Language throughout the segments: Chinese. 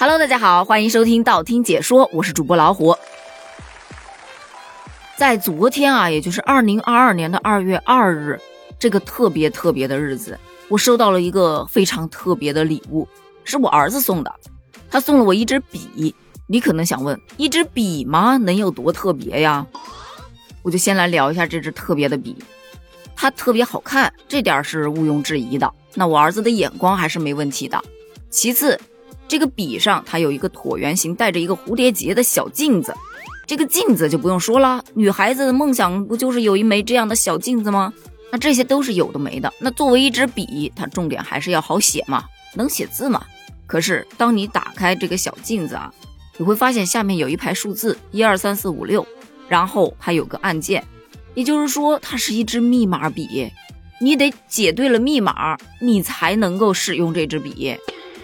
Hello，大家好，欢迎收听道听解说，我是主播老虎。在昨天啊，也就是二零二二年的二月二日，这个特别特别的日子，我收到了一个非常特别的礼物，是我儿子送的。他送了我一支笔。你可能想问，一支笔吗？能有多特别呀？我就先来聊一下这支特别的笔，它特别好看，这点是毋庸置疑的。那我儿子的眼光还是没问题的。其次。这个笔上它有一个椭圆形带着一个蝴蝶结的小镜子，这个镜子就不用说了，女孩子的梦想不就是有一枚这样的小镜子吗？那这些都是有的没的。那作为一支笔，它重点还是要好写嘛，能写字嘛。可是当你打开这个小镜子啊，你会发现下面有一排数字，一二三四五六，然后还有个按键，也就是说它是一支密码笔，你得解对了密码，你才能够使用这支笔。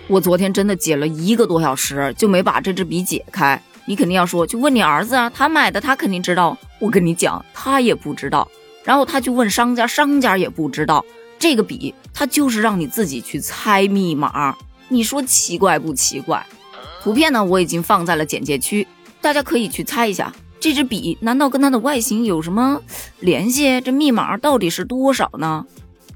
我昨天真的解了一个多小时，就没把这支笔解开。你肯定要说，去问你儿子啊，他买的，他肯定知道。我跟你讲，他也不知道。然后他去问商家，商家也不知道。这个笔，他就是让你自己去猜密码。你说奇怪不奇怪？图片呢，我已经放在了简介区，大家可以去猜一下，这支笔难道跟它的外形有什么联系？这密码到底是多少呢？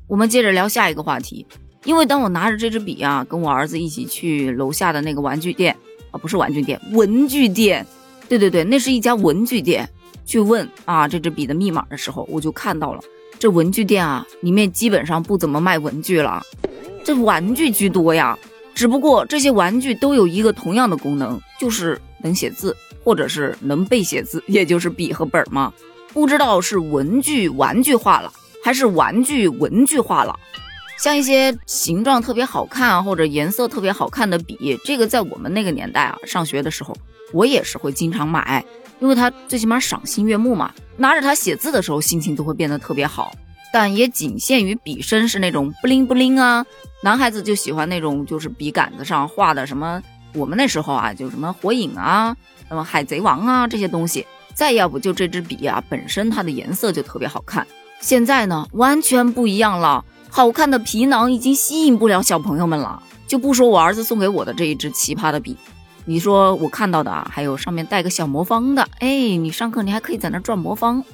我们接着聊下一个话题。因为当我拿着这支笔啊，跟我儿子一起去楼下的那个玩具店啊，不是玩具店，文具店，对对对，那是一家文具店，去问啊这支笔的密码的时候，我就看到了这文具店啊，里面基本上不怎么卖文具了，这玩具居多呀。只不过这些玩具都有一个同样的功能，就是能写字，或者是能背写字，也就是笔和本儿嘛。不知道是文具玩具化了，还是玩具文具化了。像一些形状特别好看啊或者颜色特别好看的笔，这个在我们那个年代啊，上学的时候我也是会经常买，因为它最起码赏心悦目嘛。拿着它写字的时候，心情都会变得特别好。但也仅限于笔身是那种不灵不灵啊，男孩子就喜欢那种就是笔杆子上画的什么，我们那时候啊就什么火影啊，什么海贼王啊这些东西。再要不就这支笔啊本身它的颜色就特别好看。现在呢完全不一样了。好看的皮囊已经吸引不了小朋友们了，就不说我儿子送给我的这一支奇葩的笔，你说我看到的啊，还有上面带个小魔方的，哎，你上课你还可以在那转魔方，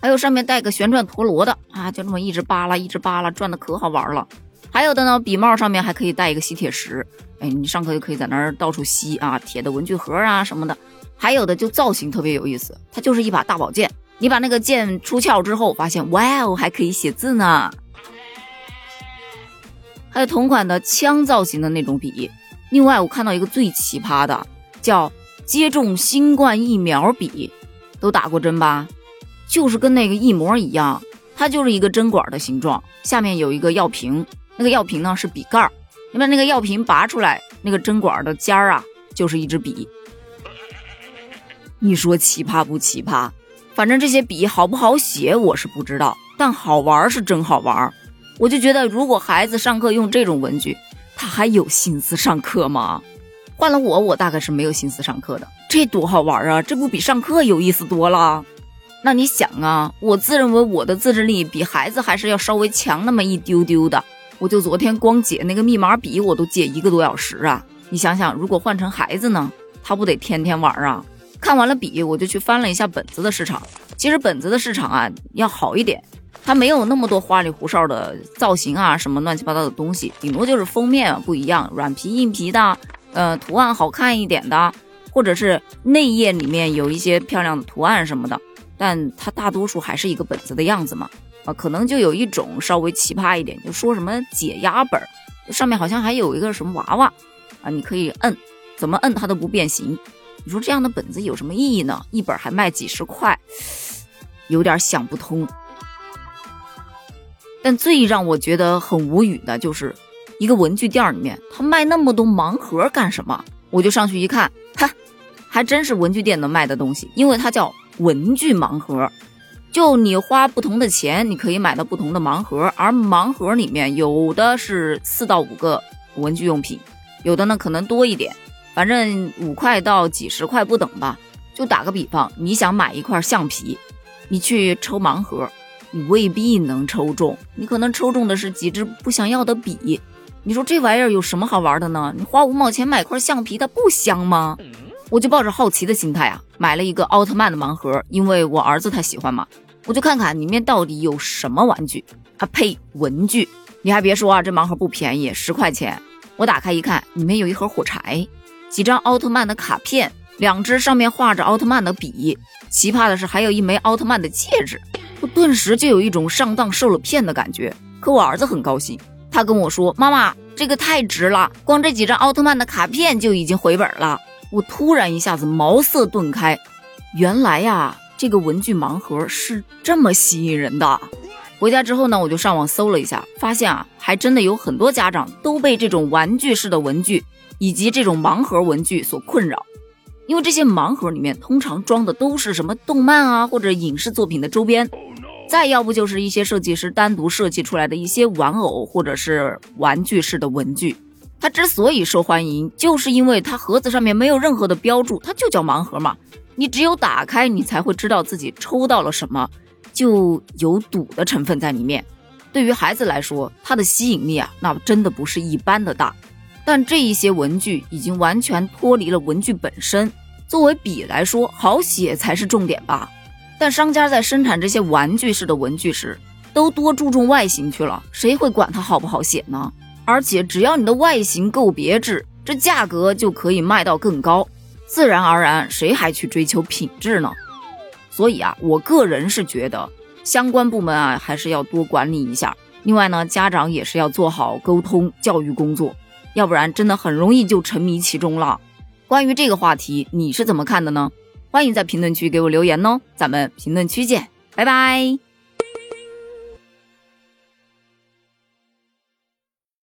还有上面带个旋转陀螺的啊，就这么一直扒拉一直扒拉，转的可好玩了。还有的呢，笔帽上面还可以带一个吸铁石，哎，你上课就可以在那儿到处吸啊，铁的文具盒啊什么的。还有的就造型特别有意思，它就是一把大宝剑，你把那个剑出鞘之后，发现哇哦，还可以写字呢。还有同款的枪造型的那种笔，另外我看到一个最奇葩的，叫接种新冠疫苗笔，都打过针吧？就是跟那个一模一样，它就是一个针管的形状，下面有一个药瓶，那个药瓶呢是笔盖儿，你把那个药瓶拔出来，那个针管的尖儿啊就是一支笔。你说奇葩不奇葩？反正这些笔好不好写我是不知道，但好玩是真好玩。我就觉得，如果孩子上课用这种文具，他还有心思上课吗？换了我，我大概是没有心思上课的。这多好玩啊！这不比上课有意思多了？那你想啊，我自认为我的自制力比孩子还是要稍微强那么一丢丢的。我就昨天光解那个密码笔，我都解一个多小时啊！你想想，如果换成孩子呢，他不得天天玩啊？看完了笔，我就去翻了一下本子的市场。其实本子的市场啊，要好一点。它没有那么多花里胡哨的造型啊，什么乱七八糟的东西，顶多就是封面不一样，软皮硬皮的，呃，图案好看一点的，或者是内页里面有一些漂亮的图案什么的，但它大多数还是一个本子的样子嘛，啊，可能就有一种稍微奇葩一点，就说什么解压本，上面好像还有一个什么娃娃啊，你可以摁，怎么摁它都不变形，你说这样的本子有什么意义呢？一本还卖几十块，有点想不通。但最让我觉得很无语的就是，一个文具店里面，他卖那么多盲盒干什么？我就上去一看，哈，还真是文具店能卖的东西，因为它叫文具盲盒。就你花不同的钱，你可以买到不同的盲盒，而盲盒里面有的是四到五个文具用品，有的呢可能多一点，反正五块到几十块不等吧。就打个比方，你想买一块橡皮，你去抽盲盒。你未必能抽中，你可能抽中的是几支不想要的笔，你说这玩意儿有什么好玩的呢？你花五毛钱买块橡皮，它不香吗？我就抱着好奇的心态啊，买了一个奥特曼的盲盒，因为我儿子他喜欢嘛，我就看看里面到底有什么玩具啊？呸，文具！你还别说啊，这盲盒不便宜，十块钱。我打开一看，里面有一盒火柴，几张奥特曼的卡片，两只上面画着奥特曼的笔，奇葩的是还有一枚奥特曼的戒指。我顿时就有一种上当受了骗的感觉。可我儿子很高兴。他跟我说：“妈妈，这个太值了，光这几张奥特曼的卡片就已经回本了。”我突然一下子茅塞顿开，原来呀，这个文具盲盒是这么吸引人的。回家之后呢，我就上网搜了一下，发现啊，还真的有很多家长都被这种玩具式的文具以及这种盲盒文具所困扰，因为这些盲盒里面通常装的都是什么动漫啊或者影视作品的周边。再要不就是一些设计师单独设计出来的一些玩偶或者是玩具式的文具，它之所以受欢迎，就是因为它盒子上面没有任何的标注，它就叫盲盒嘛。你只有打开，你才会知道自己抽到了什么，就有赌的成分在里面。对于孩子来说，它的吸引力啊，那真的不是一般的大。但这一些文具已经完全脱离了文具本身，作为笔来说，好写才是重点吧。但商家在生产这些玩具式的文具时，都多注重外形去了，谁会管它好不好写呢？而且只要你的外形够别致，这价格就可以卖到更高，自然而然，谁还去追求品质呢？所以啊，我个人是觉得相关部门啊还是要多管理一下。另外呢，家长也是要做好沟通教育工作，要不然真的很容易就沉迷其中了。关于这个话题，你是怎么看的呢？欢迎在评论区给我留言哦，咱们评论区见，拜拜。